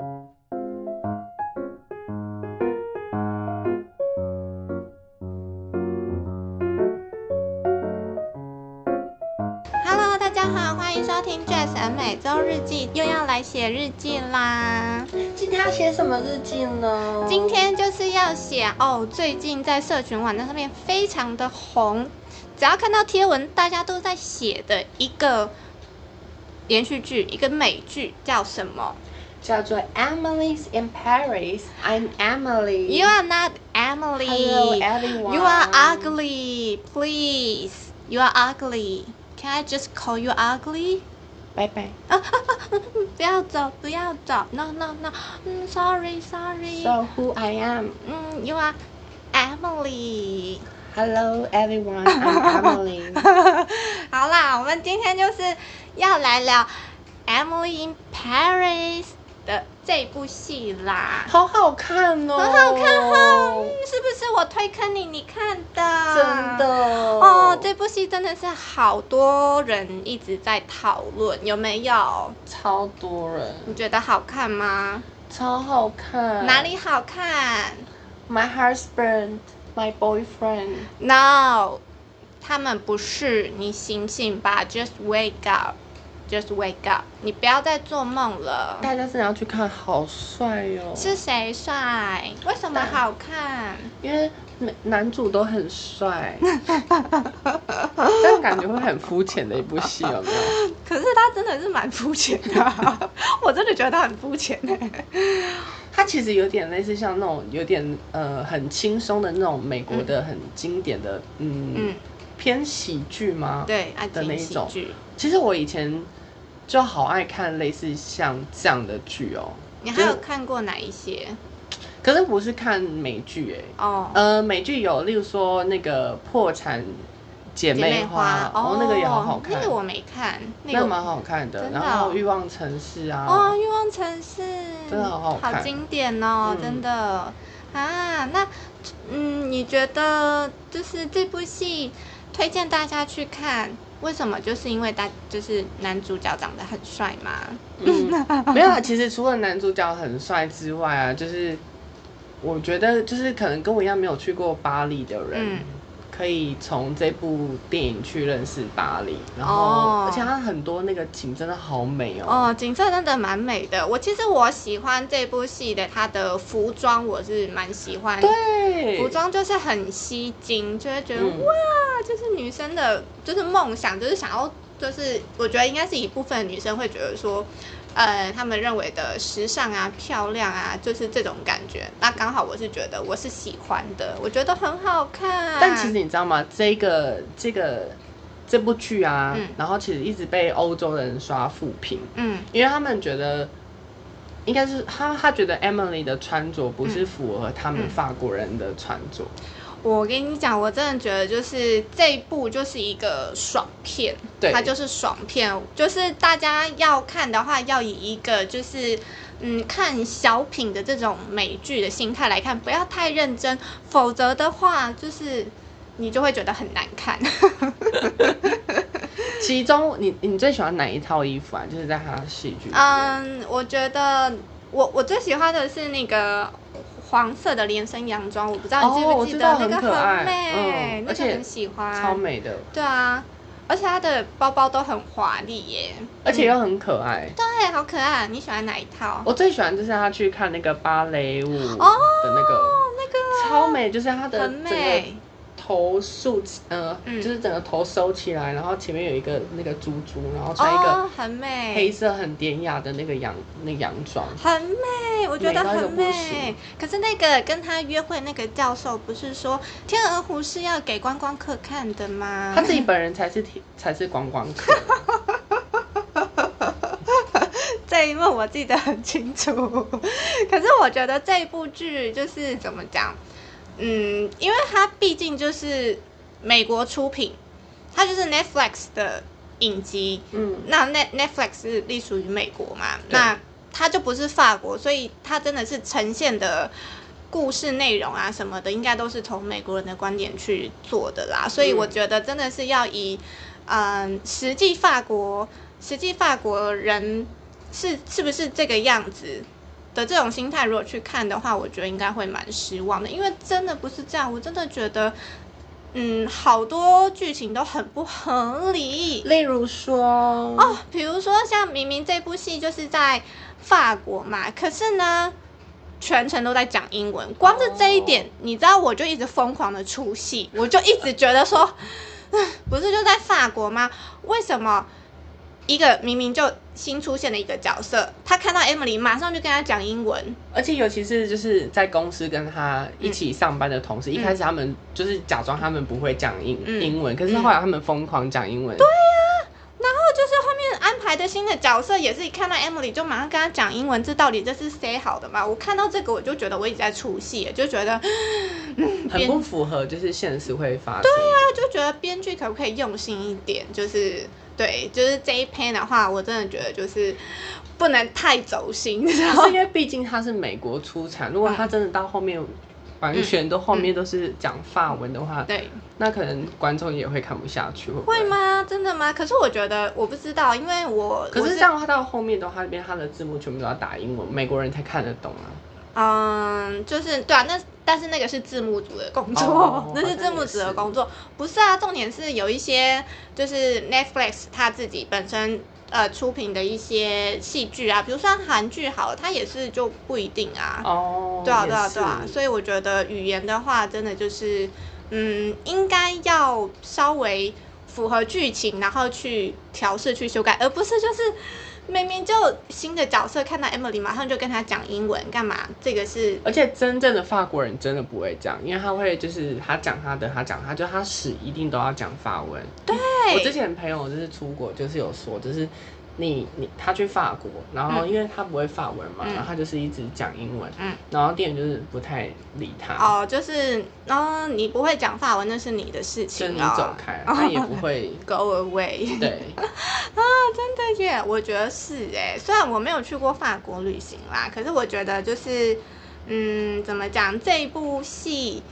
Hello，大家好，欢迎收听 Jazz and 每周日记，又要来写日记啦。今天要写什么日记呢？今天就是要写哦，最近在社群网站上面非常的红，只要看到贴文，大家都在写的一个连续剧，一个美剧叫什么叫做 Emily's in Paris。I'm Emily。 ？You are not Emily. Hello, everyone. You are ugly. Please. You are ugly. Can I just call you ugly? 拜拜。不要走，不要走，no no no，嗯，sorry sorry， So who I am? 嗯，you are Emily。 Hello everyone. I'm Emily. 好啦，我们今天就是要来聊《Emily in Paris》 的这部戏啦，好好看哦。很好看哈，嗯是不是我推坑你你看的？真的。哦，这部戏真的是好多人一直在讨论，有没有？超多人，你觉得好看吗？超好看。哪里好看？？My husband, my boyfriend. No，他们不是，你醒醒吧，Just wake up，Just wake up，你不要再做梦了。大家真的要去看，好帅哦。是谁帅？为什么好看？因为男男主都很帅，但感觉会很肤浅的一部戏，有没有？可是他真的是蛮肤浅的啊、我真的觉得他很肤浅哎。它其实有点类似像那种有点呃很轻松的那种美国的很经典的嗯嗯，偏喜剧吗？。对，爱的那一种。其实我以前就好爱看类似像这样的剧哦。你还有看过哪一些？可是不是看美剧哎，哦，呃，美剧有例如说那个破产姐妹花，哦，那个也好好看，那个我没看，那蛮好看的。真的哦然后欲望城市啊，哦，欲望城市真的好好看好经典哦，嗯真的啊。那嗯，你觉得就是这部戏推荐大家去看？为什么？就是因为大就是男主角长得很帅嘛。嗯，没有啊。其实除了男主角很帅之外啊，就是我觉得就是可能跟我一样没有去过巴黎的人，嗯可以从这部电影去认识巴黎。然后，哦而且它很多那个景真的好美哦。哦，景色真的蛮美的。我其实我喜欢这部戏的它的服装，我是蛮喜欢。对，服装就是很吸睛，就会觉得、嗯哇，就是女生的，就是梦想，就是想要，就是我觉得应该是一部分女生会觉得说，呃，他们认为的时尚啊、漂亮啊，就是这种感觉。那刚好我是觉得我是喜欢的，我觉得很好看。但其实你知道吗？这个这个这部剧啊，嗯然后其实一直被欧洲人刷负评，嗯因为他们觉得。应该是他，他觉得 Emily 的穿着不是符合他们嗯法国人的穿着。我跟你讲，我真的觉得就是这一部就是一个爽片，对它就是爽片，就是大家要看的话，要以一个就是嗯看小品的这种美剧的心态来看，不要太认真，否则的话就是你就会觉得很难看。其中你你最喜欢哪一套衣服啊？就是在他的戏剧。嗯，我觉得我我最喜欢的是那个黄色的连身洋装，我不知道你记哦不记得、那个很美，那个很喜欢，超美的，对啊，而且它的包包都很华丽耶。而且又很可爱。对，好可爱。你喜欢哪一套？我最喜欢就是他去看那个芭蕾舞的哦那个，那个超美，就是他的很美。头竖起，呃，嗯就是整个头收起来，然后前面有一个那个珠珠，然后穿一个哦，很美，黑色很典雅的那个洋那个洋装。很美，我觉得美到一个很美行。可是那个跟他约会那个教授不是说天鹅湖是要给观光客看的吗？他自己本人才是 才是观光客，这一幕我记得很清楚。可是我觉得这部剧就是怎么讲，嗯，因为它毕竟就是美国出品，它就是 Netflix 的影集，嗯，那 Net Netflix 是隶属于美国嘛，那它就不是法国，所以它真的是呈现的故事内容啊什么的，应该都是从美国人的观点去做的啦。所以我觉得真的是要以嗯实际法国实际法国人是是不是这个样子的这种心态如果去看的话，我觉得应该会蛮失望的，因为真的不是这样，我真的觉得。嗯，好多剧情都很不合理。例如说，哦，比如说像明明这部戏就是在法国嘛，可是呢，全程都在讲英文，光是这一点，你知道，我就一直疯狂的出戏，我就一直觉得说，不是就在法国吗？为什么？一个明明就新出现的一个角色，他看到 Emily，马上就跟他讲英文，而且尤其是就是在公司跟他一起上班的同事，一开始他们就是假装他们不会讲英英文，可是后来他们疯狂讲英文。对呀，然后就是后面安排的新的角色也是一看到 Emily 就马上跟他讲英文，这到底这是谁好的嘛？我看到这个我就觉得我一直在出戏，就觉得 很不符合就是现实会发生。对呀，就觉得编剧可不可以用心一点，就是。对，就是这一篇的话，我真的觉得就是不能太走心，是因为毕竟它是美国出产，如果它真的到后面完全都后面都是讲法文的话，对，那可能观众也会看不下去，会会吗？真的吗？可是我觉得我不知道，因为我可是这样，它到后面的话，那边它的字幕全部都要打英文，美国人才看得懂啊。嗯，就是对啊，那但是那个是字幕组的工作，那是字幕组的工作，不是啊。重点是有一些就是 Netflix 他自己本身呃出品的一些戏剧啊，比如说韩剧好，它也是就不一定啊。哦，对啊，对啊，对啊。所以我觉得语言的话，真的就是嗯，应该要稍微符合剧情，然后去调试、去修改，而不是就是。明明就新的角色看到 Emily，马上就跟他讲英文，干嘛？这个是，而且真正的法国人真的不会讲，因为他会就是他讲他的，他讲他就他死一定都要讲法文。对，我之前朋友就是出国，就是有说，就是。你你他去法国，然后因为他不会法文嘛，然后他就是一直讲英文，然后店员就是不太理他。哦，就是哦，你不会讲法文那是你的事情，就你走开，他也不会 go away。对 啊，真的耶，我觉得是哎，虽然我没有去过法国旅行啦，可是我觉得就是嗯，怎么讲这一部戏，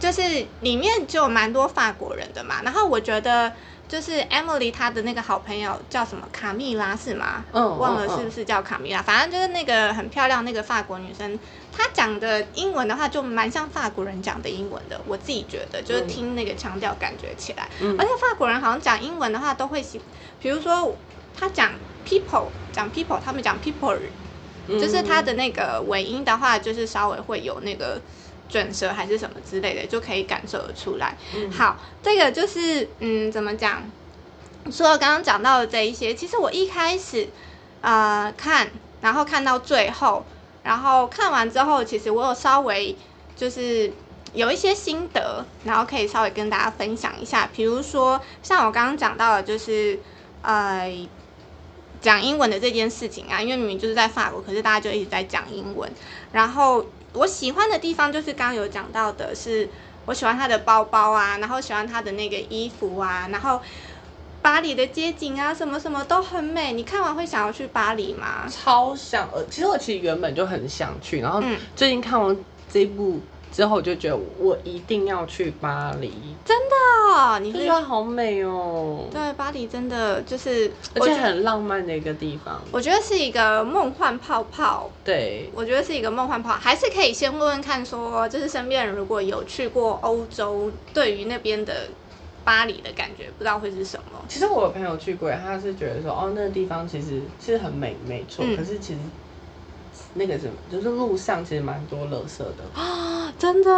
就是里面就蛮多法国人的嘛，然后我觉得。就是 Emily 她的那个好朋友叫什么卡蜜拉是吗？嗯，忘了是不是叫卡蜜拉？反正就是那个很漂亮那个法国女生，她讲的英文的话就蛮像法国人讲的英文的。我自己觉得，就是听那个腔调感觉起来，而且法国人好像讲英文的话都会喜，比如说他讲 people 讲 people，他们讲 people，就是他的那个尾音的话，就是稍微会有那个。卷舌还是什么之类的，就可以感受得出来。好，这个就是嗯，怎么讲？除了刚刚讲到的这一些，其实我一开始呃看，然后看到最后，然后看完之后，其实我有稍微就是有一些心得，然后可以稍微跟大家分享一下。比如说，像我刚刚讲到的，就是呃讲英文的这件事情啊，因为明明就是在法国，可是大家就一直在讲英文，然后。我喜欢的地方就是刚刚有讲到的，是我喜欢他的包包啊，然后喜欢他的那个衣服啊，然后巴黎的街景啊，什么什么都很美。你看完会想要去巴黎吗？超想，呃，其实我其实原本就很想去，然后最近看完这部。之后我就觉得我一定要去巴黎，真的，你觉得好美哦。对，巴黎真的就是，而且很浪漫的一个地方。我觉得是一个梦幻泡泡。对，我觉得是一个梦幻泡，还是可以先问问看，说就是身边人如果有去过欧洲，对于那边的巴黎的感觉，不知道会是什么。其实我有朋友去过，他是觉得说，哦，那个地方其实是很美，没错。可是其实。那个什么，就是路上其实蛮多垃圾的啊，真的。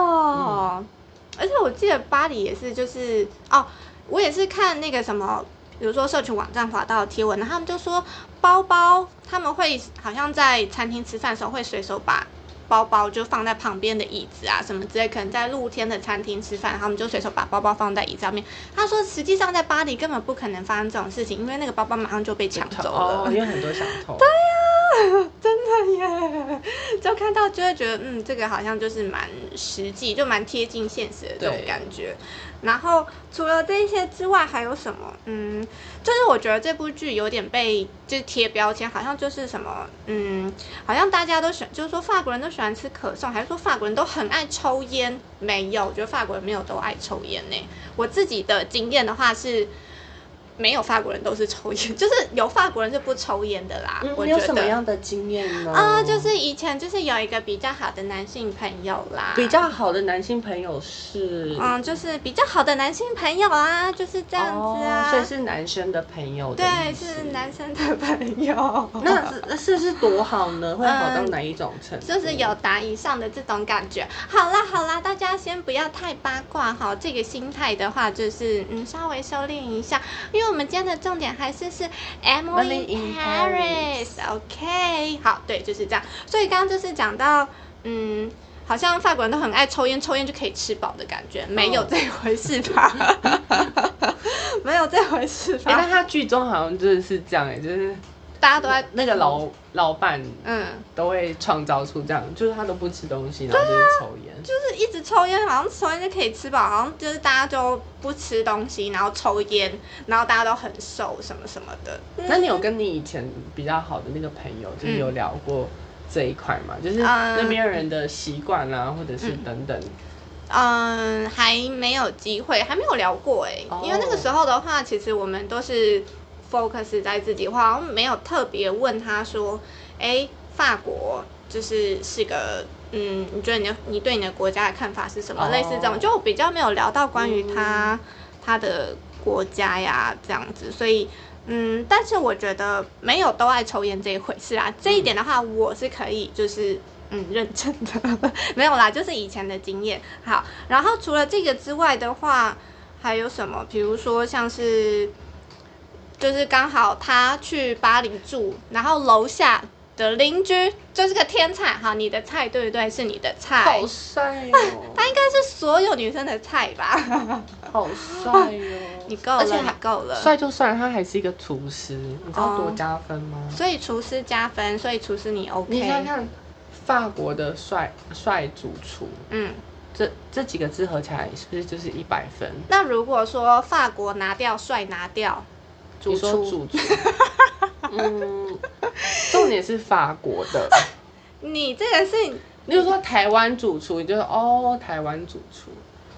而且我记得巴黎也是，就是哦，我也是看那个什么，比如说社群网站滑到贴文，他们就说包包他们会好像在餐厅吃饭的时候会随手把包包就放在旁边的椅子啊什么之类，可能在露天的餐厅吃饭，他们就随手把包包放在椅子上面。他说实际上在巴黎根本不可能发生这种事情，因为那个包包马上就被抢走了，因为很多小偷。对呀。真的耶，就看到就会觉得，嗯，这个好像就是蛮实际，就蛮贴近现实的这种感觉。然后除了这些之外，还有什么？嗯，就是我觉得这部剧有点被就是贴标签，好像就是什么，嗯，好像大家都喜，就是说法国人都喜欢吃可颂，还是说法国人都很爱抽烟？没有，我觉得法国人没有都爱抽烟呢。我自己的经验的话是。没有法国人都是抽烟，就是有法国人是不抽烟的啦。嗯，我你有什么样的经验呢？啊、就是以前就是有一个比较好的男性朋友啦，比较好的男性朋友是嗯，就是比较好的男性朋友啊，就是这样子啊。哦所以是男生的朋友的对，是男生的朋友。那是那是是多好呢？会好到嗯哪一种程度？就是有达以上的这种感觉。好啦好啦，大家先不要太八卦哈，这个心态的话就是嗯稍微收敛一下，因为我们今天的重点还是是 Emily in in Paris。OK，好，对，就是这样。所以刚刚就是讲到嗯。好像法国人都很爱抽烟，抽烟就可以吃饱的感觉，没有哦这回事吧？没有这回事哎、吧？但他剧中好像真的是这样哎、就是大家都在那个老老板嗯，都会创造出这样，就是他都不吃东西，然后就是抽烟。就是一直抽烟，好像抽烟就可以吃饱，好像就是大家就不吃东西，然后抽烟，然后大家都很瘦什么什么的。那你有跟你以前比较好的那个朋友，就是有聊过这一块吗？就是嗯那边人的习惯啊，或者是等等。嗯，还没有机会，还没有聊过哎、哦因为那个时候的话，其实我们都是 focus 在自己，我好像没有特别问他说，哎、法国就是是个。嗯，你觉得你的你对你的国家的看法是什么？哦类似这种，就比较没有聊到关于他、他的国家呀这样子，所以嗯，但是我觉得没有都爱抽烟这一回事啊。这一点的话，我是可以就是嗯认真的，没有啦，就是以前的经验。好，然后除了这个之外的话，还有什么？比如说像是就是刚好他去巴黎住，然后楼下的邻居就是个天才，哈，你的菜对不对？是你的菜好，帅哦，他应该是所有女生的菜吧？好帅哦！你够了，你而且还够了。帅就算了，他还是一个厨师，你知道多哦加分吗？所以厨师加分，所以厨师你 OK。你想想看，法国的帅帅主厨，嗯，这这几个字合起来是不是就是一百分？那如果说法国拿掉帅拿掉，主你说厨，主厨，嗯，重点是法国的。你这个是你如说台湾主厨，你就说哦，台湾主厨，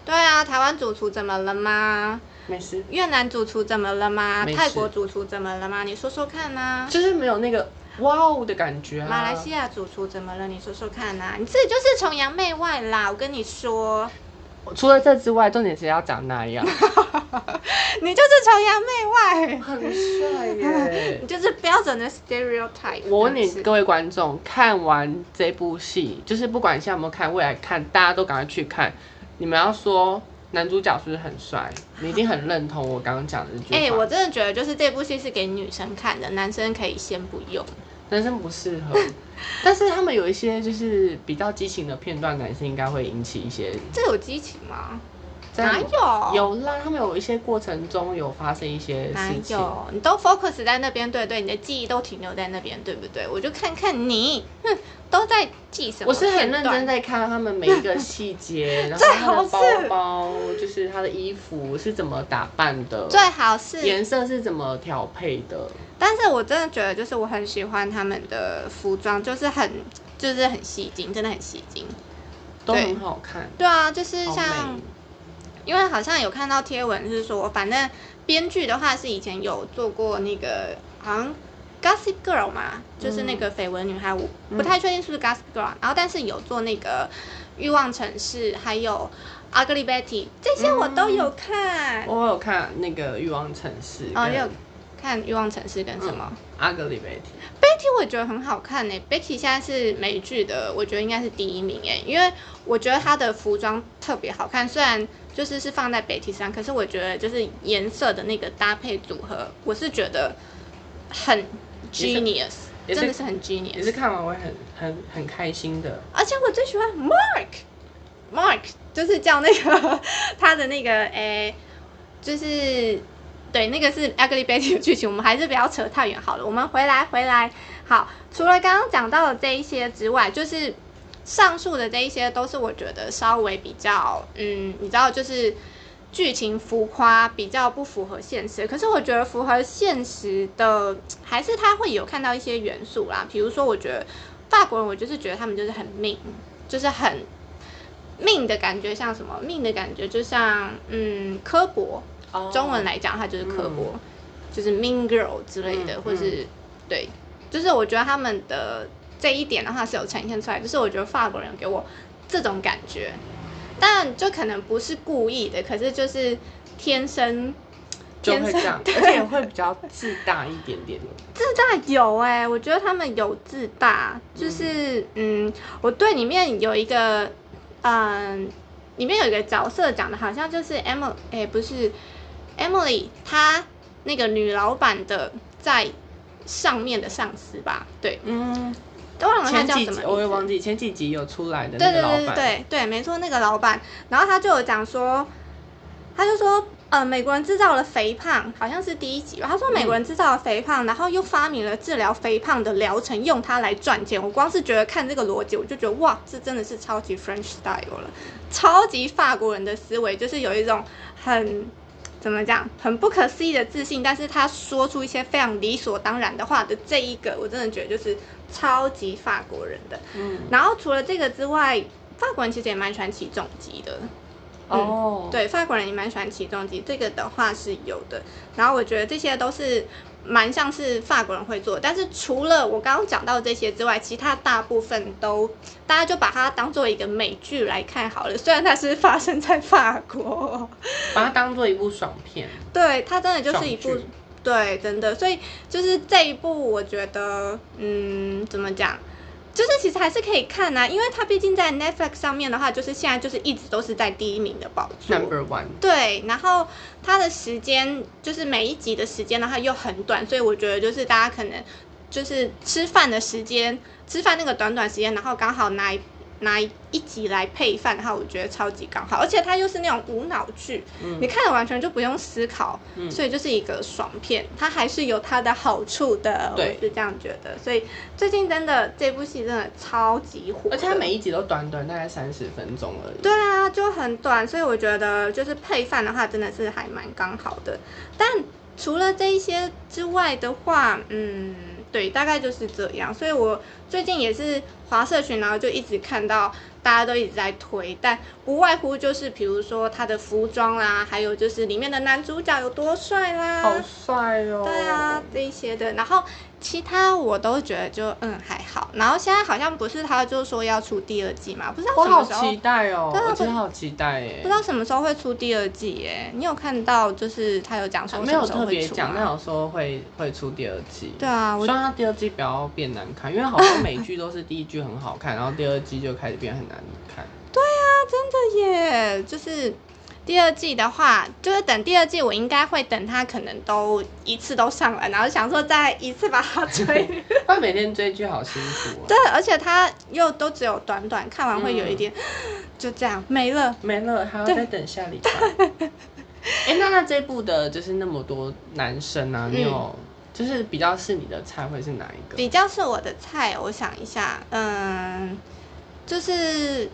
对啊，台湾主厨怎么了吗？没事，越南主厨怎么了吗？泰国主厨怎么了吗？你说说看呐、就是没有那个哇哦的感觉啊。马来西亚主厨怎么了？你说说看呐、你这就是崇洋媚外啦！我跟你说，除了这之外，重点是要长那样，你就是崇洋媚外，很帅耶 你。就是标准的 stereotype。我问你各位观众，看完这部戏，就是不管现在有没有看，未来看，大家都赶快去看。你们要说男主角是不是很帅？你一定很认同我刚刚讲的这句话。哎、我真的觉得就是这部戏是给女生看的，男生可以先不用。男生不适合，但是他们有一些就是比较激情的片段，男生应该会引起一些。这有激情吗？哪有？有啦，他们有一些过程中有发生一些哪事情。有？你都 focus 在那边，对对，你的记忆都停留在那边，对不对？我就看看你，哼，都在记什么？我是很认真。在看他们每一个细节，然后他的包包，就是他的衣服是怎么打扮的，最好是，颜色是怎么调配的。但是我真的觉得，就是我很喜欢他们的服装，就是很，就是很吸睛，真的很吸睛。都对很好看，对啊，就是像。因为好像有看到贴文是说，反正编剧的话是以前有做过那个好像 Gossip Girl 嘛，就是那个绯闻女孩，我不太确定是不是 Gossip Girl，然后但是有做那个欲望城市，还有 Ugly Betty 这些我都有看。我有看那个《欲望城市》哦，有看欲望城市跟什么？Ugly Betty。Betty 我觉得很好看呢、Betty 现在是美剧的，我觉得应该是第一名哎、因为我觉得她的服装特别好看，虽然就是是放在 Betty 上，可是我觉得就是颜色的那个搭配组合，我是觉得很 genius，真的是很 genius。看完会很很很开心的。而且我最喜欢 Mark，Mark 就是叫那个他的那个 诶、就是对，那个是 Ugly Betty 的剧情，我们还是不要扯太远好了。我们回来回来，好，除了刚刚讲到的这一些之外，就是上述的这一些都是我觉得稍微比较，嗯，你知道，就是剧情浮夸，比较不符合现实。可是我觉得符合现实的，还是他会有看到一些元素啦，比如说，我觉得法国人，我就是觉得他们就是很命，就是很命的感觉，像什么命的感觉，就像嗯刻薄。中文来讲，它就是刻薄。就是 Mean Girl 之类的，或是对，就是我觉得他们的这一点的话是有呈现出来，就是我觉得法国人给我这种感觉，但就可能不是故意的，可是就是天生。就会这样，而且会比较自大一点点。自大有哎，我觉得他们有自大，就是嗯，我对里面有一个嗯，里面有一个角色讲的好像就是 Emily，哎，不是 Emily，她那个女老板的在上面的上司吧？对，嗯，都忘了他叫什么，我也忘记前几集有出来的那个老板，对对对对对，没错，那个老板，然后他就有讲说，他就说。呃，美国人制造了肥胖，好像是第一集吧。他说美国人制造了肥胖，然后又发明了治疗肥胖的疗程，用它来赚钱。我光是觉得看这个逻辑，我就觉得哇，这真的是超级 French style 了，超级法国人的思维，就是有一种很怎么讲，很不可思议的自信。但是他说出一些非常理所当然的话的这一个，我真的觉得就是超级法国人的。嗯，然后除了这个之外，法国人其实也蛮喜欢起重机的。哦，对，法国人也蛮喜欢起重机，这个的话是有的。然后我觉得这些都是蛮像是法国人会做，但是除了我刚刚讲到这些之外，其他大部分都大家就把它当做一个美剧来看好了。虽然它是发生在法国，把它当做一部爽片。对，它真的就是一部，对，真的。所以就是这一部，我觉得，嗯，怎么讲？就是其实还是可以看呐，因为它毕竟在 Netflix 上面的话，就是现在就是一直都是在第一名的宝座。Number one。对，然后它的时间就是每一集的时间的话又很短，所以我觉得就是大家可能就是吃饭的时间，吃饭那个短短时间，然后刚好拿。拿一集来配饭的话，我觉得超级刚好，而且它又是那种无脑剧，你看了完全就不用思考，所以就是一个爽片。它还是有它的好处的，我是这样觉得。所以最近真的这部戏真的超级火，而且它每一集都短短大概三十分钟而已。对啊，就很短，所以我觉得就是配饭的话，真的是还蛮刚好的。但除了这一些之外的话，嗯。对，大概就是这样，所以我最近也是华社群，然后就一直看到大家都一直在推，但不外乎就是比如说他的服装啦，还有就是里面的男主角有多帅啦，好帅哦，对啊，这些的，然后。其他我都觉得就嗯还好，然后现在好像不是他就说要出第二季嘛，不知道什么时候。我好期待哦，我真的好期待耶！不知道什么时候会出第二季耶？你有看到就是他有讲说没有特别讲，但有说会会出第二季。对啊，希望他第二季不要变难看，因为好多美剧都是第一季很好看，然后第二季就开始变很难看。对啊，真的耶，就是。第二季的话，就是等第二季，我应该会等他可能都一次都上来，然后想说再一次把它追。他每天追剧好辛苦啊。对，而且他又都只有短短，看完会有一点，就这样没了，没了，还要再等下礼拜。哎，那那这部的就是那么多男生啊，你有就是比较是你的菜会是哪一个？比较是我的菜，我想一下，嗯，就是。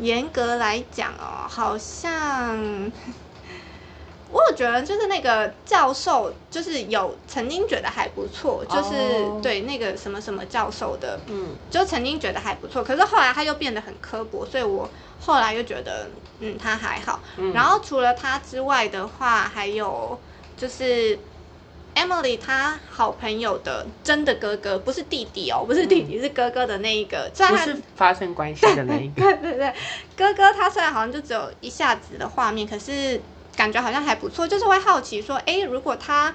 严格来讲哦，好像 我有觉得就是那个教授，就是有曾经觉得还不错，就是对那个什么什么教授的，嗯，就曾经觉得还不错，可是后来他又变得很刻薄，所以我后来又觉得，嗯，他还好。然后除了他之外的话，还有就是。Emily 她好朋友的真的哥哥，不是弟弟哦，不是弟弟，是哥哥的那一个，不是发生关系的那一个。对对对，哥哥他虽然好像就只有一下子的画面，可是感觉好像还不错，就是会好奇说，哎，如果他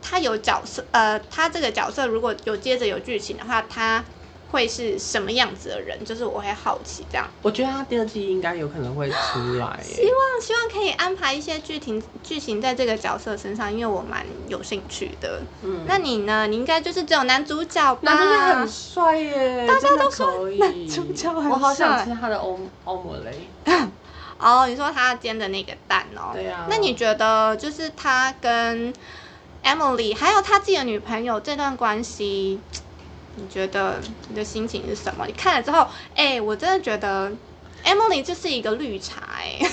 他有角色，呃，他这个角色如果有接着有剧情的话，他。会是什么样子的人？就是我会好奇这样。我觉得他第二季应该有可能会出来。希望希望可以安排一些剧情剧情在这个角色身上，因为我蛮有兴趣的。嗯，那你呢？你应该就是只有男主角吧？男主角很帅耶，大家都说男主角很帅。我好想吃他的欧欧姆雷。哦，你说他煎的那个蛋哦？对呀。那你觉得就是他跟 Emily 还有他自己的女朋友这段关系？你觉得你的心情是什么？你看了之后，哎，我真的觉得 Emily 就是一个绿茶，哎。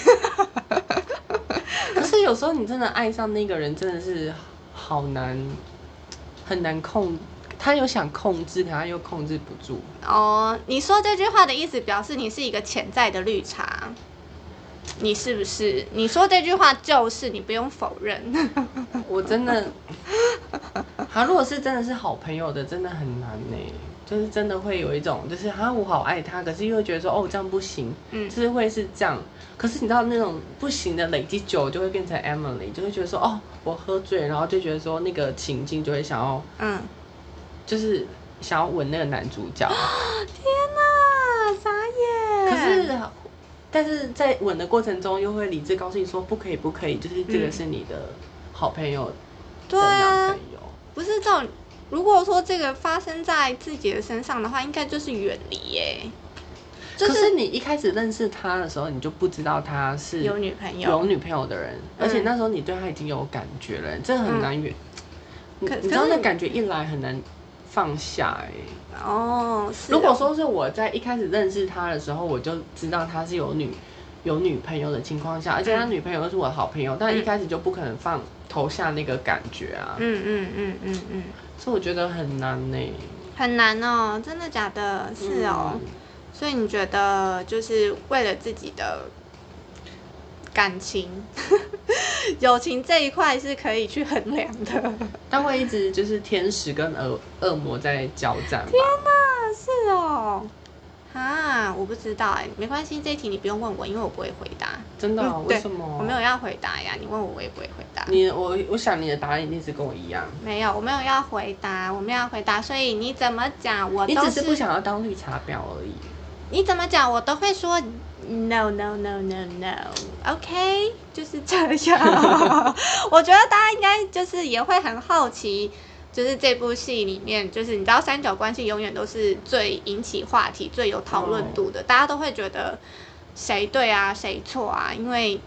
可是有时候你真的爱上那个人，真的是好难，很难控。他有想控制，他又控制不住。哦，你说这句话的意思，表示你是一个潜在的绿茶。你是不是？你说这句话就是你不用否认。我真的，他，如果是真的是好朋友的，真的很难呢。就是真的会有一种，就是啊，我好爱他，可是又会觉得说，哦，这样不行，嗯，就是会是这样。可是你知道那种不行的累积久，就会变成 Emily，就会觉得说，哦，我喝醉，然后就觉得说那个情境就会想要，嗯，就是想要吻那个男主角。天哪，傻眼！可是，但是在吻的过程中，又会理智告诉你说，不可以，不可以，就是这个是你的好朋友的男朋友，不是这种。如果说这个发生在自己的身上的话，应该就是远离耶。可是你一开始认识他的时候，你就不知道他是有女朋友、有女朋友的人，而且那时候你对他已经有感觉了，这很难远。你知道那感觉一来很难放下哎。哦，如果说是我在一开始认识他的时候，我就知道他是有女有女朋友的情况下，而且他女朋友又是我的好朋友，但一开始就不可能放投下那个感觉啊。嗯嗯嗯嗯嗯。所以我觉得很难呢，很难哦，真的假的？是哦，所以你觉得就是为了自己的感情、友情这一块是可以去衡量的？但会一直就是天使跟恶恶魔在交战？天哪，是哦。啊，我不知道哎，没关系，这一题你不用问我，因为我不会回答。真的？为什么？我没有要回答呀，你问我我也不会回答。你我我想你的答案一定是跟我一样。没有，我没有要回答，我没有要回答，所以你怎么讲我都是。你只是不想要当绿茶婊而已。你怎么讲我都会说 no no no no no，OK，就是这样。我觉得大家应该就是也会很好奇。就是这部戏里面，就是你知道三角关系永远都是最引起话题、最有讨论度的，大家都会觉得谁对啊，谁错啊？因为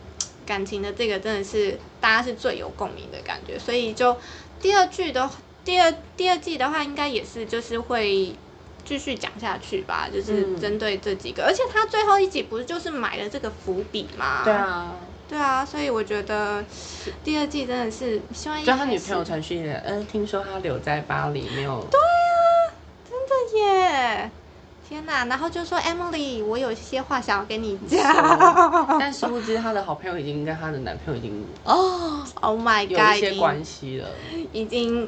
感情的这个真的是大家是最有共鸣的感觉，所以就第二句的第二第二季的话，应该也是就是会继续讲下去吧，就是针对这几个，而且他最后一集不是就是埋了这个伏笔吗？对啊。对啊，所以我觉得第二季真的是希望。就他女朋友传讯，嗯，听说他留在巴黎没有。对啊，真的耶！天哪，然后就说 Emily，我有一些话想要跟你讲。但殊不知，他的好朋友已经跟他的男朋友已经哦，Oh my God，有一些关系了，已经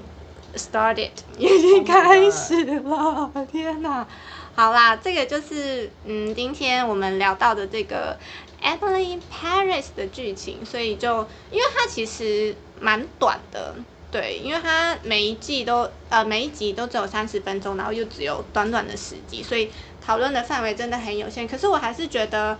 started，已经开始了。天哪，好啦，这个就是嗯，今天我们聊到的这个。Emily Paris 的剧情，所以就因为它其实蛮短的，对，因为它每一季都呃每一集都只有三十分钟，然后又只有短短的十集，所以讨论的范围真的很有限。可是我还是觉得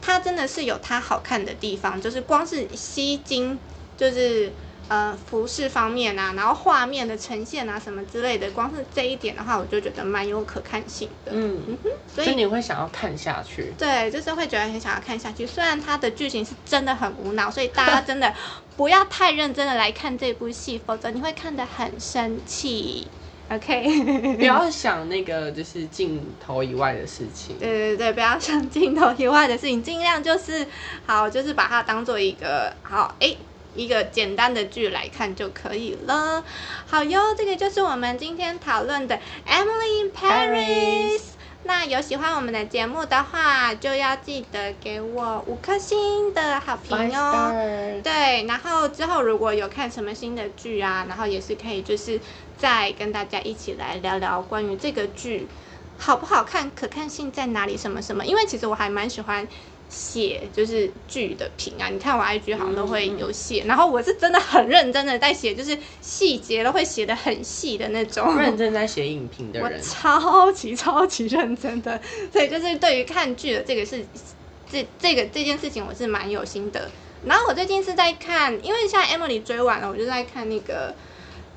它真的是有它好看的地方，就是光是吸睛，就是。呃，服饰方面啊，然后画面的呈现啊，什么之类的，光是这一点的话，我就觉得蛮有可看性的。嗯，所以你会想要看下去。对，就是会觉得很想要看下去。虽然它的剧情是真的很无脑，所以大家真的不要太认真的来看这部戏，否则你会看得很生气。OK，不要想那个就是镜头以外的事情。对对对，不要想镜头以外的事情，尽量就是好，就是把它当做一个好哎。一个简单的剧来看就可以了。好哟，这个就是我们今天讨论的《Emily in Paris》。那有喜欢我们的节目的话，就要记得给我五颗星的好评哦。对，然后之后如果有看什么新的剧啊，然后也是可以就是再跟大家一起来聊聊关于这个剧好不好看、可看性在哪里、什么什么。因为其实我还蛮喜欢。写就是剧的评啊，你看我 IG 好像都会有写，然后我是真的很认真的在写，就是细节都会写的很细的那种。认真在写影评的人，我超级超级认真的，所以就是对于看剧的这个事这这个这件事情，我是蛮有心得。然后我最近是在看，因为现在 Emily 追完了，我就在看那个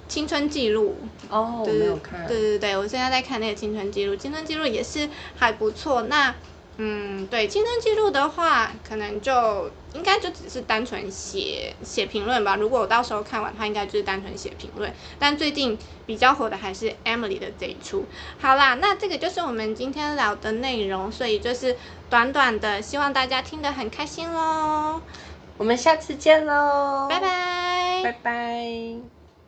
青春记录。哦。对对对，我现在在看那个青春记录，青春记录也是还不错。那嗯，对，青春记录的话，可能就应该就只是单纯写写评论吧。如果我到时候看完，它应该就是单纯写评论。但最近比较火的还是 Emily 的这一出。好啦，那这个就是我们今天聊的内容，所以就是短短的，希望大家听得很开心喽。我们下次见喽，拜拜，拜拜。